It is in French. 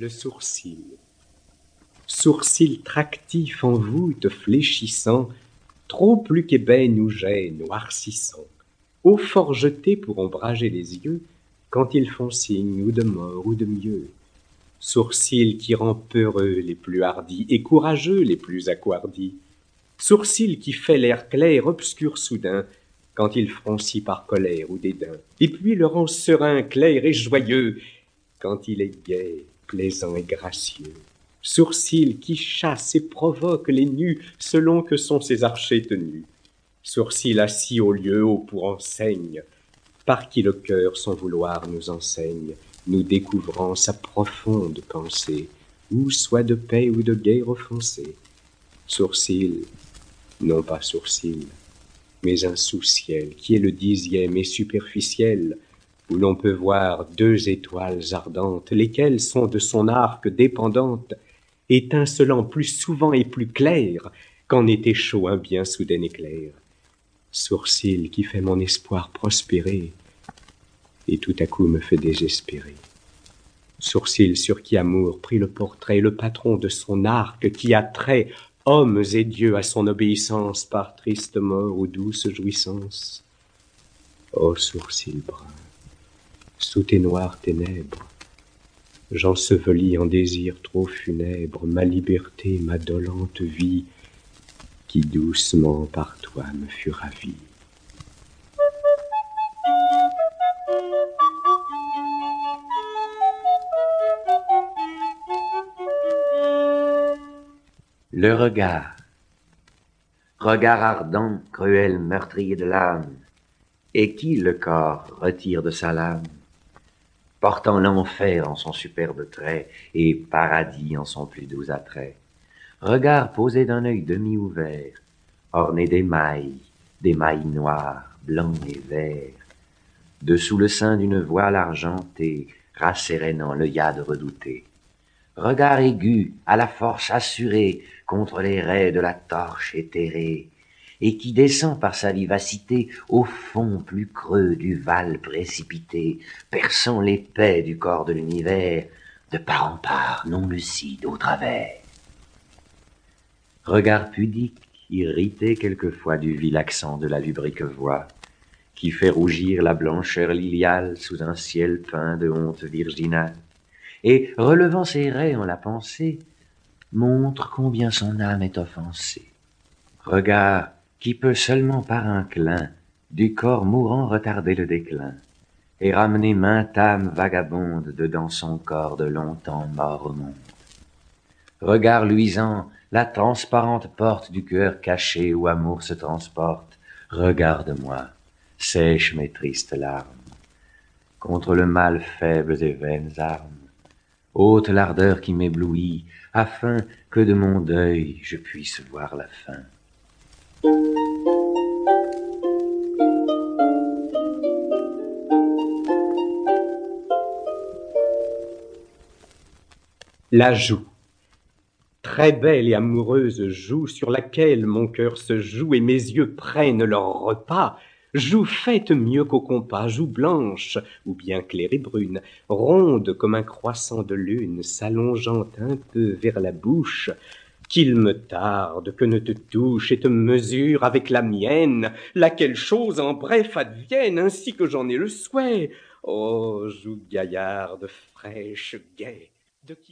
Le sourcil. Sourcil tractif en voûte fléchissant, Trop plus qu'ébène ou jet noircissant, Eau fort jetée pour ombrager les yeux, Quand ils font signe ou de mort ou de mieux. Sourcil qui rend peureux les plus hardis Et courageux les plus accouardis. Sourcil qui fait l'air clair obscur soudain, Quand il froncit par colère ou dédain, Et puis le rend serein, clair et joyeux, Quand il est gai, plaisant et gracieux. Sourcil qui chasse et provoque les nus Selon que sont ses archers tenus. Sourcil assis au lieu haut pour enseigne, Par qui le cœur sans vouloir nous enseigne, Nous découvrant sa profonde pensée, Ou soit de paix ou de guerre offensée. Sourcil, non pas sourcil, mais un sous-ciel qui est le dixième et superficiel, où l'on peut voir deux étoiles ardentes, lesquelles sont de son arc dépendantes, étincelant plus souvent et plus clair qu'en été chaud un bien soudain éclair. Sourcil qui fait mon espoir prospérer, et tout à coup me fait désespérer. Sourcil sur qui amour prit le portrait, le patron de son arc qui attrait hommes et dieux à son obéissance par triste mort ou douce jouissance. Ô sourcil brun, sous tes noires ténèbres, j'ensevelis en désirs trop funèbres ma liberté, ma dolente vie, qui doucement par toi me fut ravie. Le regard. Regard ardent, cruel, meurtrier de l'âme, et qui le corps retire de sa lame, portant l'enfer en son superbe trait et paradis en son plus doux attrait. Regard posé d'un œil demi-ouvert, orné d'émail, d'émail noir, blanc et vert, dessous le sein d'une voile argentée, rassérénant l'œillade redoutée regard aigu, à la force assurée, contre les raies de la torche éthérée, et qui descend par sa vivacité au fond plus creux du val précipité, perçant l'épais du corps de l'univers, de part en part, non lucide, au travers. Regard pudique, irrité quelquefois du vil accent de la lubrique voix, qui fait rougir la blancheur liliale sous un ciel peint de honte virginale et, relevant ses raies en la pensée, montre combien son âme est offensée. Regard qui peut seulement par un clin du corps mourant retarder le déclin, et ramener mainte âme vagabonde dedans son corps de longtemps mort au monde. Regard luisant, la transparente porte du cœur caché où amour se transporte, regarde-moi, sèche mes tristes larmes, contre le mal faibles et vaines armes, ôte l'ardeur qui m'éblouit, afin que de mon deuil je puisse voir la fin. La joue. Très belle et amoureuse joue sur laquelle mon cœur se joue et mes yeux prennent leur repas, Joue faite mieux qu'au compas, joue blanche, ou bien claire et brune, ronde comme un croissant de lune, s'allongeant un peu vers la bouche, qu'il me tarde que ne te touche et te mesure avec la mienne, laquelle chose en bref advienne ainsi que j'en ai le souhait. Oh, joue gaillarde, fraîche, gaie, de qui